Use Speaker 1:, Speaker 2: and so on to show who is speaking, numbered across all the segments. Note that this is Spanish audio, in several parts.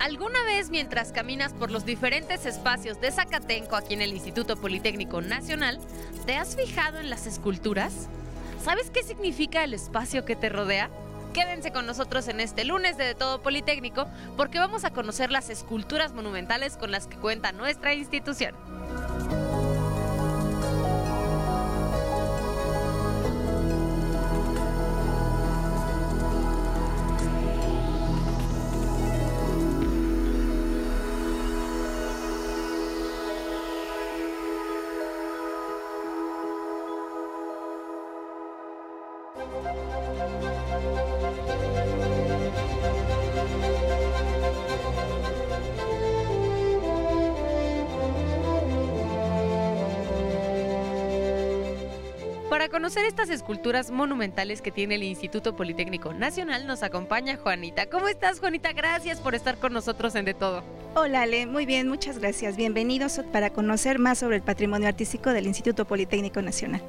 Speaker 1: ¿Alguna vez mientras caminas por los diferentes espacios de Zacatenco aquí en el Instituto Politécnico Nacional, te has fijado en las esculturas? ¿Sabes qué significa el espacio que te rodea? Quédense con nosotros en este lunes de, de Todo Politécnico porque vamos a conocer las esculturas monumentales con las que cuenta nuestra institución. Conocer estas esculturas monumentales que tiene el Instituto Politécnico Nacional, nos acompaña Juanita. ¿Cómo estás, Juanita? Gracias por estar con nosotros en De Todo.
Speaker 2: Hola, Ale. Muy bien, muchas gracias. Bienvenidos para conocer más sobre el patrimonio artístico del Instituto Politécnico Nacional.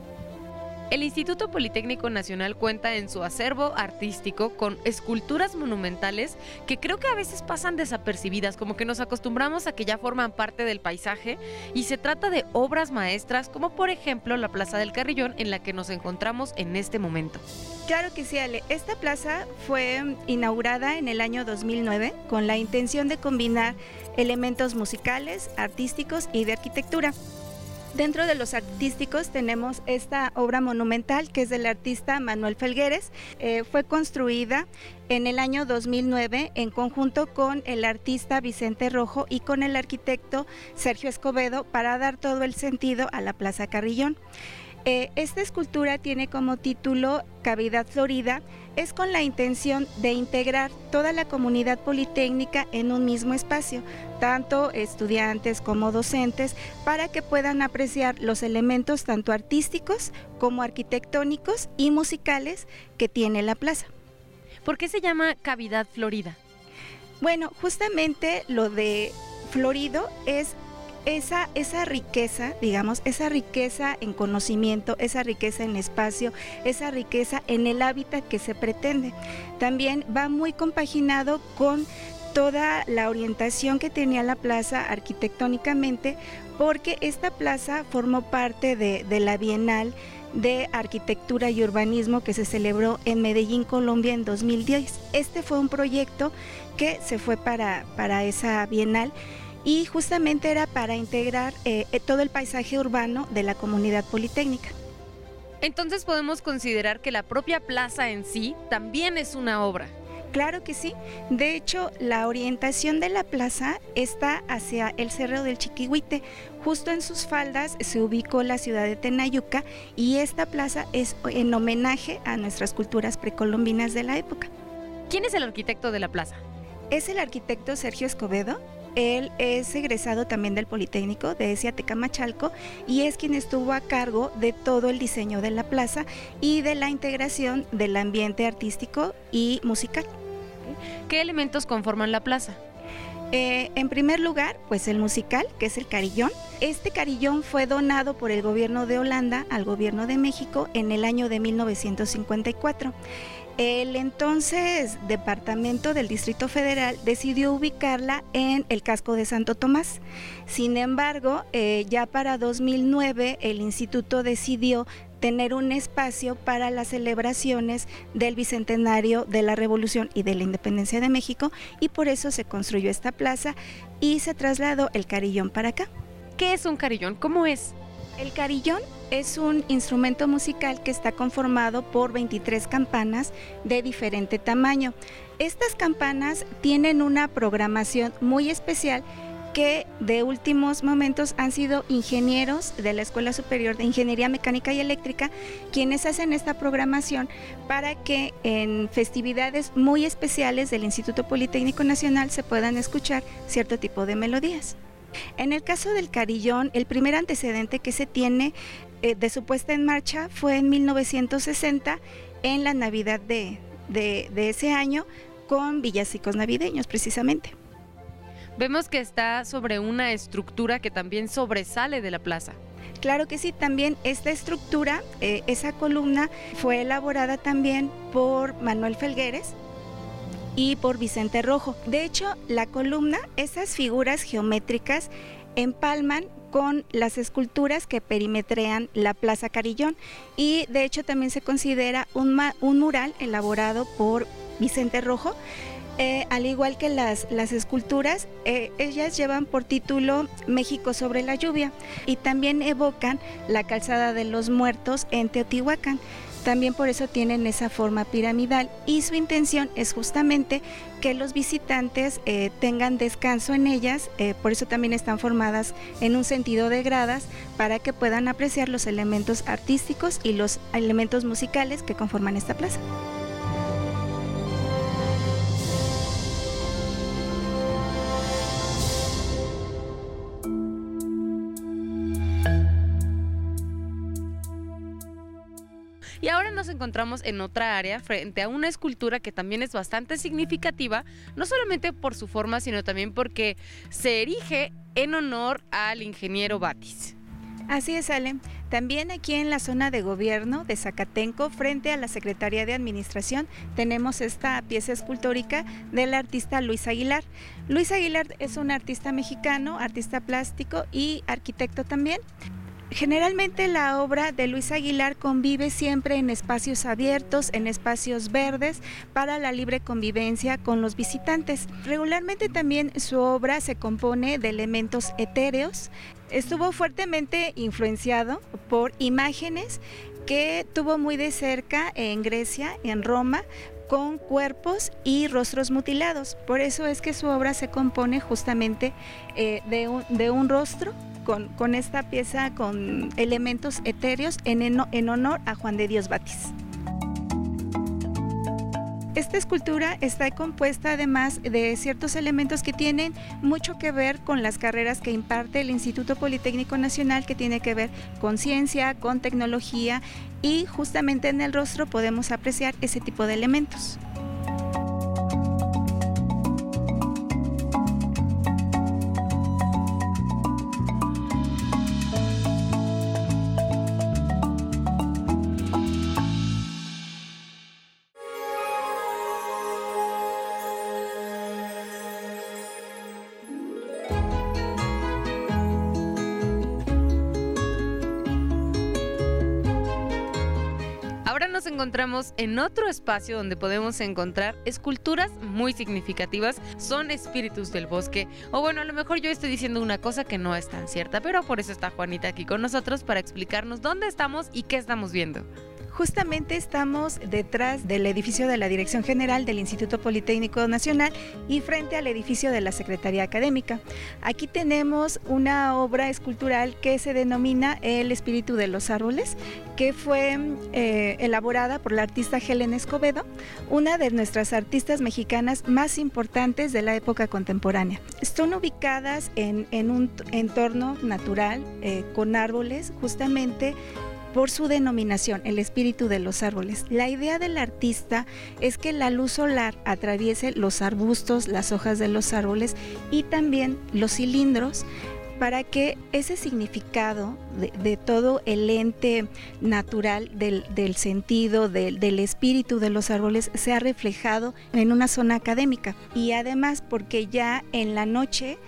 Speaker 1: El Instituto Politécnico Nacional cuenta en su acervo artístico con esculturas monumentales que creo que a veces pasan desapercibidas, como que nos acostumbramos a que ya forman parte del paisaje y se trata de obras maestras como por ejemplo la Plaza del Carrillón en la que nos encontramos en este momento.
Speaker 2: Claro que sí, Ale. Esta plaza fue inaugurada en el año 2009 con la intención de combinar elementos musicales, artísticos y de arquitectura. Dentro de los artísticos tenemos esta obra monumental que es del artista Manuel Felgueres. Eh, fue construida en el año 2009 en conjunto con el artista Vicente Rojo y con el arquitecto Sergio Escobedo para dar todo el sentido a la Plaza Carrillón. Eh, esta escultura tiene como título Cavidad Florida, es con la intención de integrar toda la comunidad politécnica en un mismo espacio, tanto estudiantes como docentes, para que puedan apreciar los elementos tanto artísticos como arquitectónicos y musicales que tiene la plaza.
Speaker 1: ¿Por qué se llama Cavidad Florida?
Speaker 2: Bueno, justamente lo de florido es esa, esa riqueza, digamos, esa riqueza en conocimiento, esa riqueza en espacio, esa riqueza en el hábitat que se pretende. También va muy compaginado con toda la orientación que tenía la plaza arquitectónicamente, porque esta plaza formó parte de, de la Bienal de Arquitectura y Urbanismo que se celebró en Medellín, Colombia en 2010. Este fue un proyecto que se fue para, para esa Bienal y justamente era para integrar eh, eh, todo el paisaje urbano de la comunidad politécnica.
Speaker 1: Entonces podemos considerar que la propia plaza en sí también es una obra.
Speaker 2: Claro que sí. De hecho, la orientación de la plaza está hacia el Cerro del Chiquihuite. Justo en sus faldas se ubicó la ciudad de Tenayuca y esta plaza es en homenaje a nuestras culturas precolombinas de la época.
Speaker 1: ¿Quién es el arquitecto de la plaza?
Speaker 2: Es el arquitecto Sergio Escobedo, él es egresado también del Politécnico de Machalco y es quien estuvo a cargo de todo el diseño de la plaza y de la integración del ambiente artístico y musical.
Speaker 1: ¿Qué elementos conforman la plaza?
Speaker 2: Eh, en primer lugar, pues el musical, que es el carillón. Este carillón fue donado por el gobierno de Holanda al gobierno de México en el año de 1954. El entonces Departamento del Distrito Federal decidió ubicarla en el casco de Santo Tomás. Sin embargo, eh, ya para 2009 el instituto decidió tener un espacio para las celebraciones del Bicentenario de la Revolución y de la Independencia de México y por eso se construyó esta plaza y se trasladó el carillón para acá.
Speaker 1: ¿Qué es un carillón? ¿Cómo es?
Speaker 2: El carillón es un instrumento musical que está conformado por 23 campanas de diferente tamaño. Estas campanas tienen una programación muy especial que de últimos momentos han sido ingenieros de la Escuela Superior de Ingeniería Mecánica y Eléctrica quienes hacen esta programación para que en festividades muy especiales del Instituto Politécnico Nacional se puedan escuchar cierto tipo de melodías. En el caso del carillón, el primer antecedente que se tiene eh, de su puesta en marcha fue en 1960, en la Navidad de, de ese año, con villancicos navideños precisamente.
Speaker 1: Vemos que está sobre una estructura que también sobresale de la plaza.
Speaker 2: Claro que sí, también esta estructura, eh, esa columna fue elaborada también por Manuel Felgueres y por Vicente Rojo. De hecho, la columna, esas figuras geométricas empalman con las esculturas que perimetrean la Plaza Carillón y de hecho también se considera un, mural elaborado por Vicente Rojo. Eh, al igual que las, las esculturas, eh, ellas llevan por título México sobre la lluvia y también evocan la calzada de los muertos en Teotihuacán. También por eso tienen esa forma piramidal y su intención es justamente que los visitantes eh, tengan descanso en ellas, eh, por eso también están formadas en un sentido de gradas para que puedan apreciar los elementos artísticos y los elementos musicales que conforman esta plaza.
Speaker 1: Nos encontramos en otra área frente a una escultura que también es bastante significativa, no solamente por su forma, sino también porque se erige en honor al ingeniero Batis.
Speaker 2: Así es, Ale. También aquí en la zona de gobierno de Zacatenco, frente a la Secretaría de Administración, tenemos esta pieza escultórica del artista Luis Aguilar. Luis Aguilar es un artista mexicano, artista plástico y arquitecto también. Generalmente la obra de Luis Aguilar convive siempre en espacios abiertos, en espacios verdes, para la libre convivencia con los visitantes. Regularmente también su obra se compone de elementos etéreos. Estuvo fuertemente influenciado por imágenes que tuvo muy de cerca en Grecia, en Roma, con cuerpos y rostros mutilados. Por eso es que su obra se compone justamente eh, de, un, de un rostro con, esta pieza con elementos etéreos en, en honor a Juan de Dios Batis. Esta escultura está compuesta además de ciertos elementos que tienen mucho que ver con las carreras que imparte el Instituto Politécnico Nacional, que tiene que ver con ciencia, con tecnología y justamente en el rostro podemos apreciar ese tipo de elementos.
Speaker 1: Encontramos en otro espacio donde podemos encontrar esculturas muy significativas. Son espíritus del bosque. O bueno, a lo mejor yo estoy diciendo una cosa que no es tan cierta, pero por eso está Juanita aquí con nosotros para explicarnos dónde estamos y qué estamos viendo.
Speaker 2: Justamente estamos detrás del edificio de la Dirección General del Instituto Politécnico Nacional y frente al edificio de la Secretaría Académica. Aquí tenemos una obra escultural que se denomina El Espíritu de los Árboles, que fue eh, elaborada por la artista Helen Escobedo, una de nuestras artistas mexicanas más importantes de la época contemporánea. Están ubicadas en, un entorno natural eh, con árboles, justamente por su denominación, el espíritu de los árboles. La idea del artista es que la luz solar atraviese los arbustos, las hojas de los árboles y también los cilindros para que ese significado de, todo el ente natural del, sentido, del, del, espíritu de los árboles sea reflejado en una zona académica. Y además porque ya en la noche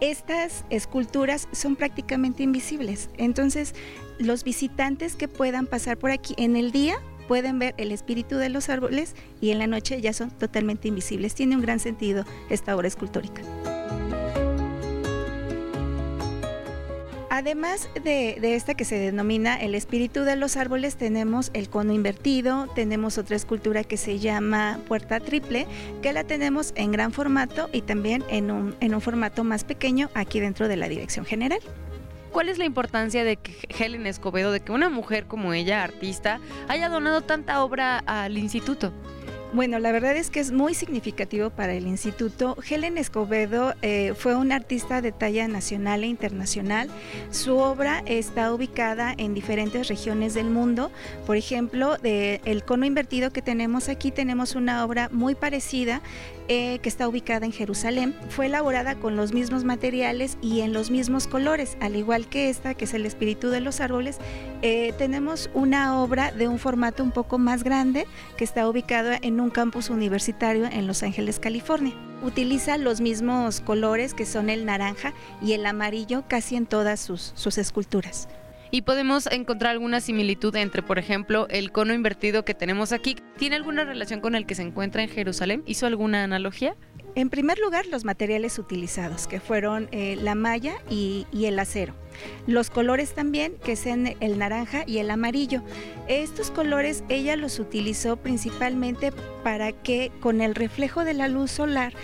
Speaker 2: estas esculturas son prácticamente invisibles. Entonces los visitantes que puedan pasar por aquí en el día pueden ver el espíritu de los árboles y en la noche ya son totalmente invisibles. Tiene un gran sentido esta obra escultórica. Además de, esta que se denomina el espíritu de los árboles, tenemos el cono invertido, tenemos otra escultura que se llama puerta triple, que la tenemos en gran formato y también en un, en un formato más pequeño aquí dentro de la dirección general.
Speaker 1: ¿Cuál es la importancia de que Helen Escobedo, de que una mujer como ella, artista, haya donado tanta obra al instituto?
Speaker 2: Bueno, la verdad es que es muy significativo para el instituto. Helen Escobedo eh, fue una artista de talla nacional e internacional. Su obra está ubicada en diferentes regiones del mundo. Por ejemplo, de el cono invertido que tenemos aquí, tenemos una obra muy parecida eh, que está ubicada en Jerusalén. Fue elaborada con los mismos materiales y en los mismos colores, al igual que esta, que es el espíritu de los árboles. Eh, tenemos una obra de un formato un poco más grande que está ubicada en en un campus universitario en Los Ángeles, California. Utiliza los mismos colores que son el naranja y el amarillo casi en todas sus, sus esculturas.
Speaker 1: Y podemos encontrar alguna similitud entre, por ejemplo, el cono invertido que tenemos aquí. ¿Tiene alguna relación con el que se encuentra en Jerusalén? ¿Hizo alguna analogía?
Speaker 2: En primer lugar, los materiales utilizados, que fueron eh, la malla y, el acero. Los colores también, que sean el naranja y el amarillo. Estos colores ella los utilizó principalmente para que con el reflejo de la luz solar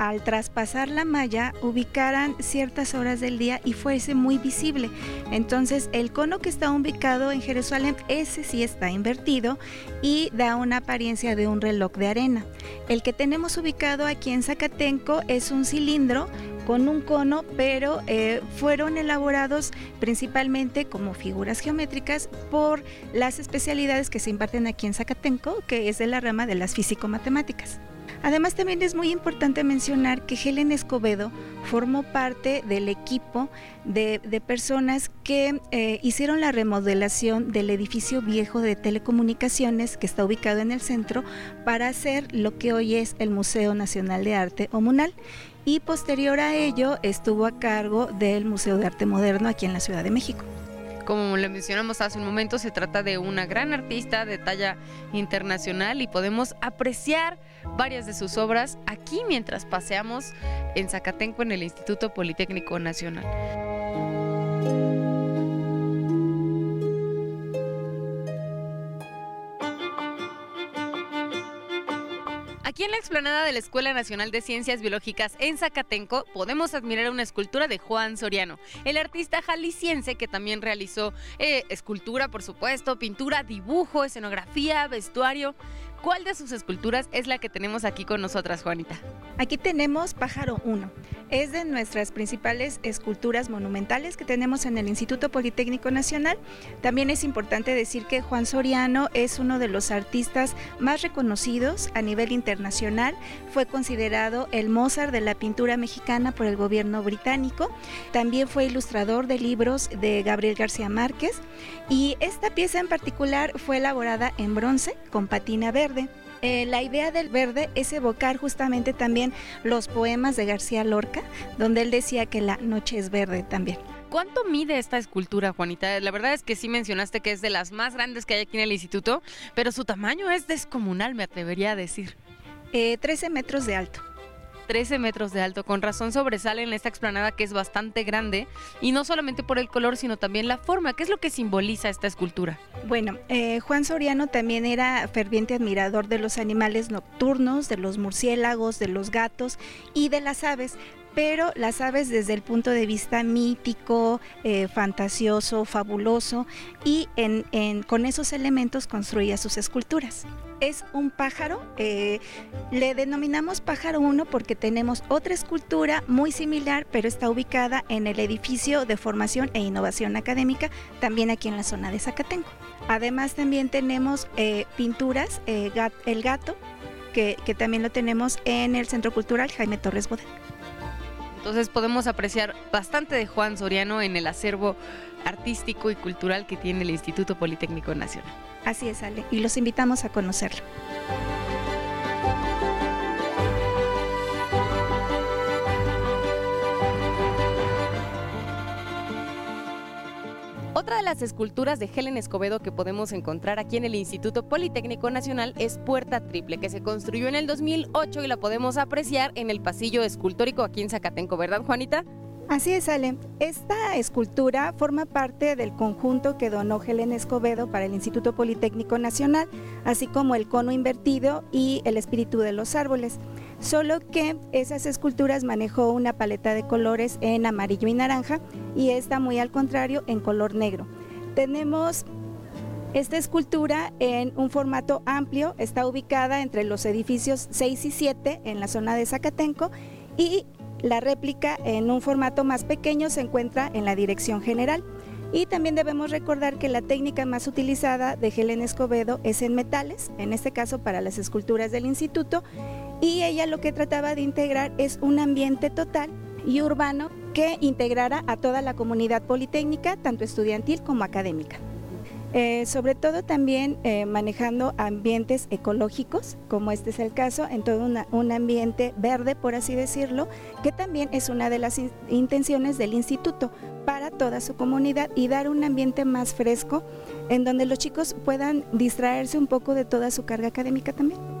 Speaker 2: al traspasar la malla ubicaran ciertas horas del día y fuese muy visible. Entonces el cono que está ubicado en Jerusalén, ese sí está invertido y da una apariencia de un reloj de arena. El que tenemos ubicado aquí en Zacatenco es un cilindro con un cono, pero eh, fueron elaborados principalmente como figuras geométricas por las especialidades que se imparten aquí en Zacatenco, que es de la rama de las físico-matemáticas. Además también es muy importante mencionar que Helen Escobedo formó parte del equipo de, personas que eh, hicieron la remodelación del edificio viejo de telecomunicaciones que está ubicado en el centro para hacer lo que hoy es el Museo Nacional de Arte o MUNAL y posterior a ello estuvo a cargo del Museo de Arte Moderno aquí en la Ciudad de México.
Speaker 1: Como le mencionamos hace un momento, se trata de una gran artista de talla internacional y podemos apreciar varias de sus obras aquí mientras paseamos en Zacatenco en el Instituto Politécnico Nacional. Aquí en la explanada de la Escuela Nacional de Ciencias Biológicas en Zacatenco podemos admirar una escultura de Juan Soriano, el artista jalisciense que también realizó eh, escultura, por supuesto, pintura, dibujo, escenografía, vestuario. ¿Cuál de sus esculturas es la que tenemos aquí con nosotras, Juanita?
Speaker 2: Aquí tenemos Pájaro 1. Es de nuestras principales esculturas monumentales que tenemos en el Instituto Politécnico Nacional. También es importante decir que Juan Soriano es uno de los artistas más reconocidos a nivel internacional. Fue considerado el Mozart de la pintura mexicana por el gobierno británico. También fue ilustrador de libros de Gabriel García Márquez. Y esta pieza en particular fue elaborada en bronce con patina verde eh, la idea del verde es evocar justamente también los poemas de García Lorca, donde él decía que la noche es verde también.
Speaker 1: ¿Cuánto mide esta escultura, Juanita? La verdad es que sí mencionaste que es de las más grandes que hay aquí en el instituto, pero su tamaño es descomunal, me atrevería a decir.
Speaker 2: 13 eh, metros de alto.
Speaker 1: 13 metros de alto. Con razón sobresale en esta explanada que es bastante grande y no solamente por el color, sino también la forma. ¿Qué es lo que simboliza esta escultura?
Speaker 2: Bueno, eh, Juan Soriano también era ferviente admirador de los animales nocturnos, de los murciélagos, de los gatos y de las aves pero las aves desde el punto de vista mítico, eh, fantasioso, fabuloso, y con esos elementos construía sus esculturas. Es un pájaro, eh, le denominamos pájaro 1 porque tenemos otra escultura muy similar, pero está ubicada en el edificio de formación e innovación académica, también aquí en la zona de Zacatenco. Además también tenemos eh, pinturas, el gato, que, que, también lo tenemos en el Centro Cultural Jaime Torres Bodet.
Speaker 1: Entonces podemos apreciar bastante de Juan Soriano en el acervo artístico y cultural que tiene el Instituto Politécnico Nacional.
Speaker 2: Así es, Ale, y los invitamos a conocerlo.
Speaker 1: Otra de las esculturas de Helen Escobedo que podemos encontrar aquí en el Instituto Politécnico Nacional es Puerta Triple, que se construyó en el 2008 y la podemos apreciar en el pasillo escultórico aquí en Zacatenco, ¿verdad, Juanita?
Speaker 2: Así es, Ale. Esta escultura forma parte del conjunto que donó Helen Escobedo para el Instituto Politécnico Nacional, así como el cono invertido y el espíritu de los árboles solo que esas esculturas manejó una paleta de colores en amarillo y naranja y esta muy al contrario en color negro. Tenemos esta escultura en un formato amplio, está ubicada entre los edificios 6 y 7 en la zona de Zacatenco y la réplica en un formato más pequeño se encuentra en la dirección general. Y también debemos recordar que la técnica más utilizada de Helen Escobedo es en metales, en este caso para las esculturas del instituto, y ella lo que trataba de integrar es un ambiente total y urbano que integrara a toda la comunidad politécnica, tanto estudiantil como académica. Eh, sobre todo también eh, manejando ambientes ecológicos, como este es el caso, en todo un ambiente verde, por así decirlo, que también es una de las intenciones del instituto para toda su comunidad y dar un ambiente más fresco en donde los chicos puedan distraerse un poco de toda su carga académica también.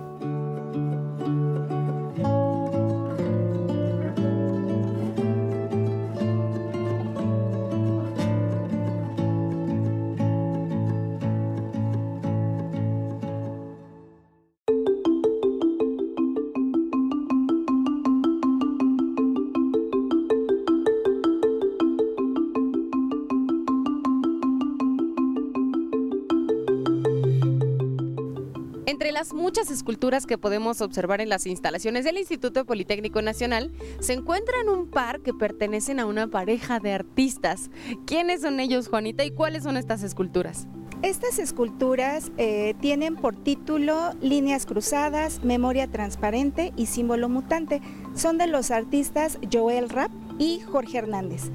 Speaker 1: Entre las muchas esculturas que podemos observar en las instalaciones del Instituto Politécnico Nacional, se encuentran un par que pertenecen a una pareja de artistas. ¿Quiénes son ellos, Juanita, y cuáles son estas esculturas?
Speaker 2: Estas esculturas eh, tienen por título Líneas Cruzadas, Memoria Transparente y Símbolo Mutante. Son de los artistas Joel Rapp y Jorge Hernández.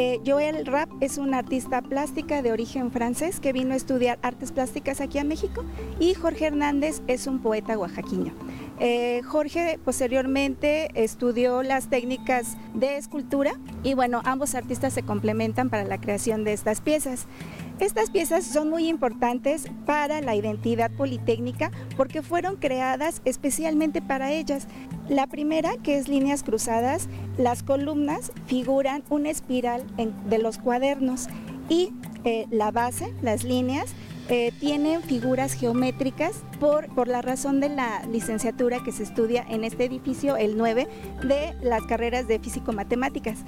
Speaker 2: Eh, Joel Rapp es un artista plástica de origen francés que vino a estudiar artes plásticas aquí a México y Jorge Hernández es un poeta oaxaqueño. Eh, Jorge posteriormente estudió las técnicas de escultura y bueno, ambos artistas se complementan para la creación de estas piezas. Estas piezas son muy importantes para la identidad politécnica porque fueron creadas especialmente para ellas. La primera, que es líneas cruzadas, las columnas figuran una espiral de los cuadernos y eh, la base, las líneas, eh, tienen figuras geométricas por, por la razón de la licenciatura que se estudia en este edificio, el 9, de las carreras de físico-matemáticas.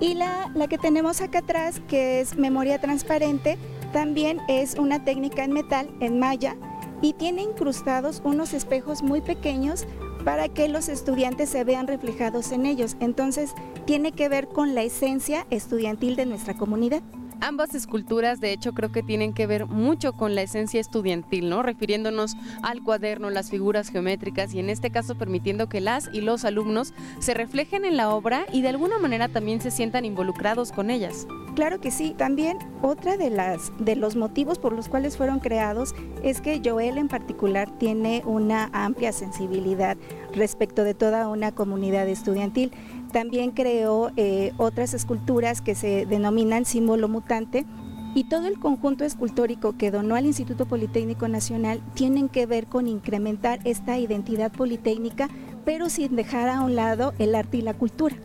Speaker 2: Y la, la, que tenemos acá atrás, que es memoria transparente, también es una técnica en metal, en malla, y tiene incrustados unos espejos muy pequeños para que los estudiantes se vean reflejados en ellos. Entonces, tiene que ver con la esencia estudiantil de nuestra comunidad.
Speaker 1: Ambas esculturas, de hecho, creo que tienen que ver mucho con la esencia estudiantil, ¿no? Refiriéndonos al cuaderno, las figuras geométricas y en este caso permitiendo que las y los alumnos se reflejen en la obra y de alguna manera también se sientan involucrados con ellas.
Speaker 2: Claro que sí. También otra de las de los motivos por los cuales fueron creados es que Joel en particular tiene una amplia sensibilidad respecto de toda una comunidad estudiantil. También creó eh, otras esculturas que se denominan símbolo mutante y todo el conjunto escultórico que donó al Instituto Politécnico Nacional tienen que ver con incrementar esta identidad politécnica, pero sin dejar a un lado el arte y la cultura.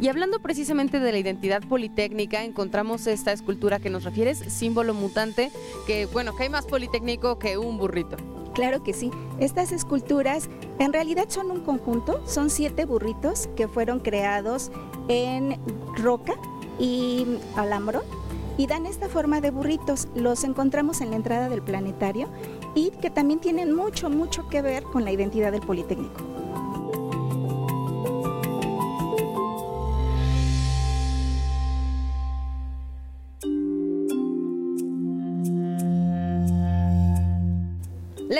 Speaker 1: Y hablando precisamente de la identidad politécnica, encontramos esta escultura que nos refieres, símbolo mutante, que bueno, que hay más politécnico que un burrito.
Speaker 2: Claro que sí. Estas esculturas en realidad son un conjunto, son siete burritos que fueron creados en roca y alambro y dan esta forma de burritos. Los encontramos en la entrada del planetario y que también tienen mucho, mucho que ver con la identidad del Politécnico.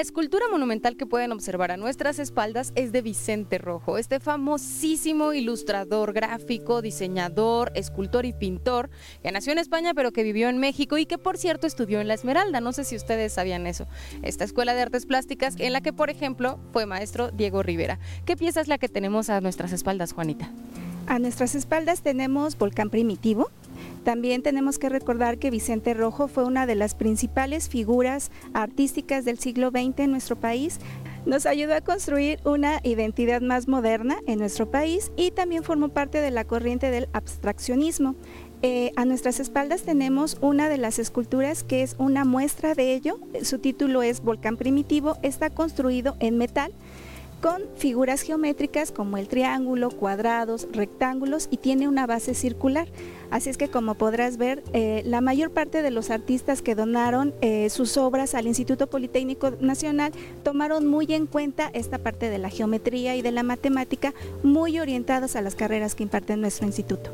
Speaker 1: La escultura monumental que pueden observar a nuestras espaldas es de Vicente Rojo, este famosísimo ilustrador gráfico, diseñador, escultor y pintor que nació en España pero que vivió en México y que por cierto estudió en La Esmeralda. No sé si ustedes sabían eso. Esta escuela de artes plásticas en la que por ejemplo fue maestro Diego Rivera. ¿Qué pieza es la que tenemos a nuestras espaldas, Juanita?
Speaker 2: A nuestras espaldas tenemos Volcán Primitivo, también tenemos que recordar que Vicente Rojo fue una de las principales figuras artísticas del siglo XX en nuestro país. Nos ayudó a construir una identidad más moderna en nuestro país y también formó parte de la corriente del abstraccionismo. Eh, a nuestras espaldas tenemos una de las esculturas que es una muestra de ello. Su título es Volcán Primitivo. Está construido en metal con figuras geométricas como el triángulo, cuadrados, rectángulos y tiene una base circular. Así es que como podrás ver, eh, la mayor parte de los artistas que donaron eh, sus obras al Instituto Politécnico Nacional tomaron muy en cuenta esta parte de la geometría y de la matemática, muy orientadas a las carreras que imparte nuestro instituto.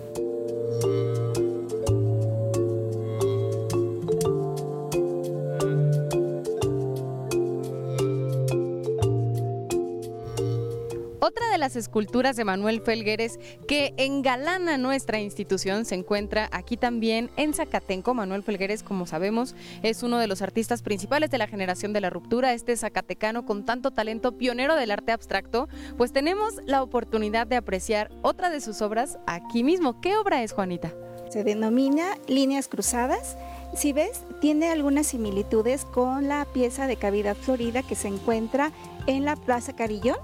Speaker 1: De las esculturas de Manuel Felgueres que engalana nuestra institución se encuentra aquí también en Zacatenco. Manuel Felgueres, como sabemos, es uno de los artistas principales de la generación de la ruptura, este zacatecano con tanto talento, pionero del arte abstracto, pues tenemos la oportunidad de apreciar otra de sus obras aquí mismo. ¿Qué obra es, Juanita?
Speaker 2: Se denomina Líneas Cruzadas si ves, tiene algunas similitudes con la pieza de cavidad florida que se encuentra en la Plaza Carillón.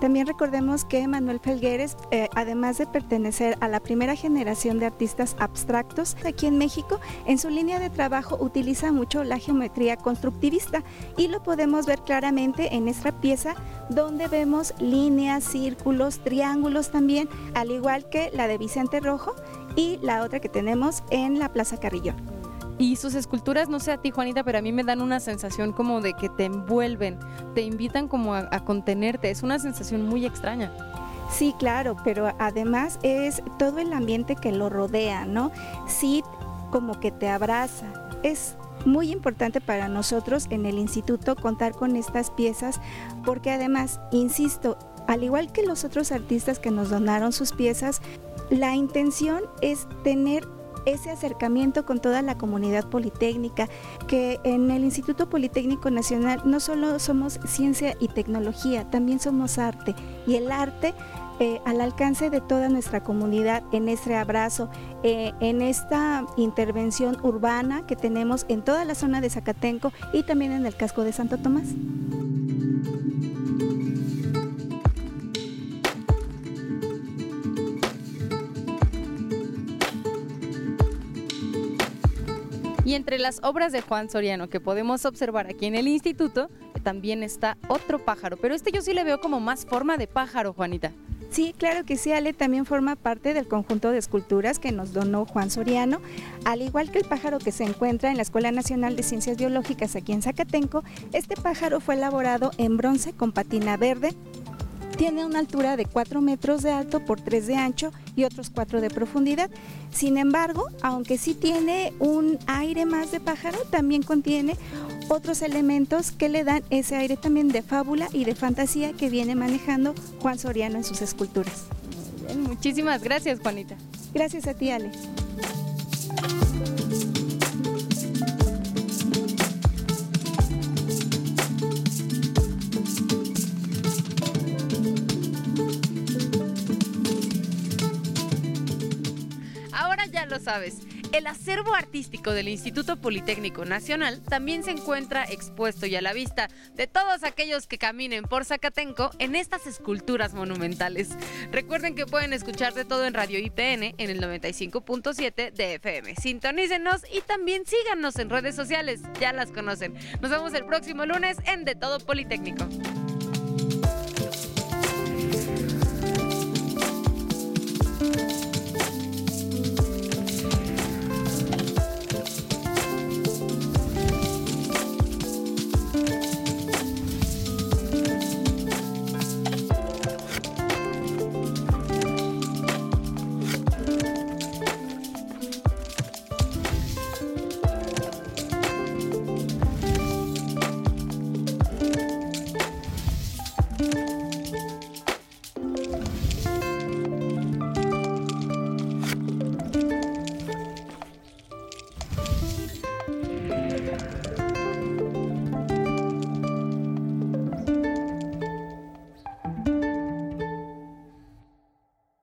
Speaker 2: También recordemos que Manuel Felgueres, eh, además de pertenecer a la primera generación de artistas abstractos aquí en México, en su línea de trabajo utiliza mucho la geometría constructivista y lo podemos ver claramente en esta pieza donde vemos líneas, círculos, triángulos también, al igual que la de Vicente Rojo y la otra que tenemos en la Plaza Carillón.
Speaker 1: Y sus esculturas, no sé a ti Juanita, pero a mí me dan una sensación como de que te envuelven, te invitan como a, contenerte, es una sensación muy extraña.
Speaker 2: Sí, claro, pero además es todo el ambiente que lo rodea, ¿no? Sí, como que te abraza. Es muy importante para nosotros en el instituto contar con estas piezas porque además, insisto, al igual que los otros artistas que nos donaron sus piezas, la intención es tener ese acercamiento con toda la comunidad politécnica, que en el Instituto Politécnico Nacional no solo somos ciencia y tecnología, también somos arte y el arte eh, al alcance de toda nuestra comunidad en este abrazo, eh, en esta intervención urbana que tenemos en toda la zona de Zacatenco y también en el casco de Santo Tomás.
Speaker 1: Y entre las obras de Juan Soriano que podemos observar aquí en el instituto, también está otro pájaro. Pero este yo sí le veo como más forma de pájaro, Juanita.
Speaker 2: Sí, claro que sí, Ale también forma parte del conjunto de esculturas que nos donó Juan Soriano, al igual que el pájaro que se encuentra en la Escuela Nacional de Ciencias Biológicas aquí en Zacatenco. Este pájaro fue elaborado en bronce con patina verde, tiene una altura de 4 metros de alto por 3 de ancho y otros 4 de profundidad. Sin embargo, aunque sí tiene un aire más de pájaro, también contiene otros elementos que le dan ese aire también de fábula y de fantasía que viene manejando Juan Soriano en sus esculturas.
Speaker 1: muchísimas gracias, Juanita.
Speaker 2: Gracias a ti, Ale.
Speaker 1: Sabes. El acervo artístico del Instituto Politécnico Nacional también se encuentra expuesto y a la vista de todos aquellos que caminen por Zacatenco en estas esculturas monumentales. Recuerden que pueden escuchar de todo en Radio IPN en el 95.7 de FM. Sintonícenos y también síganos en redes sociales, ya las conocen. Nos vemos el próximo lunes en De Todo Politécnico.